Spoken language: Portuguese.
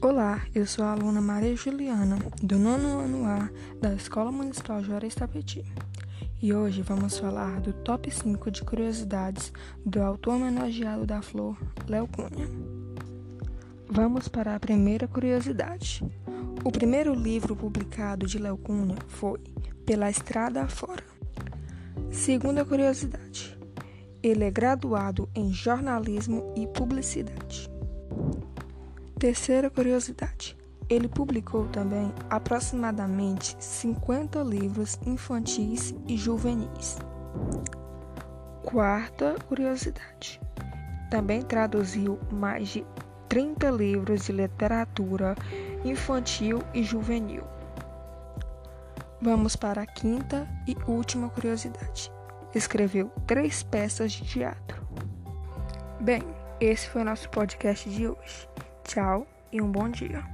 Olá, eu sou a aluna Maria Juliana, do nono ano A da Escola Municipal Juarez Tapeti. E hoje vamos falar do top 5 de curiosidades do autor homenageado da flor, Léo Cunha. Vamos para a primeira curiosidade. O primeiro livro publicado de Léo Cunha foi Pela Estrada Afora. Segunda curiosidade. Ele é graduado em jornalismo e publicidade. Terceira curiosidade: ele publicou também aproximadamente 50 livros infantis e juvenis. Quarta curiosidade: também traduziu mais de 30 livros de literatura infantil e juvenil. Vamos para a quinta e última curiosidade. Escreveu três peças de teatro. Bem, esse foi o nosso podcast de hoje. Tchau e um bom dia.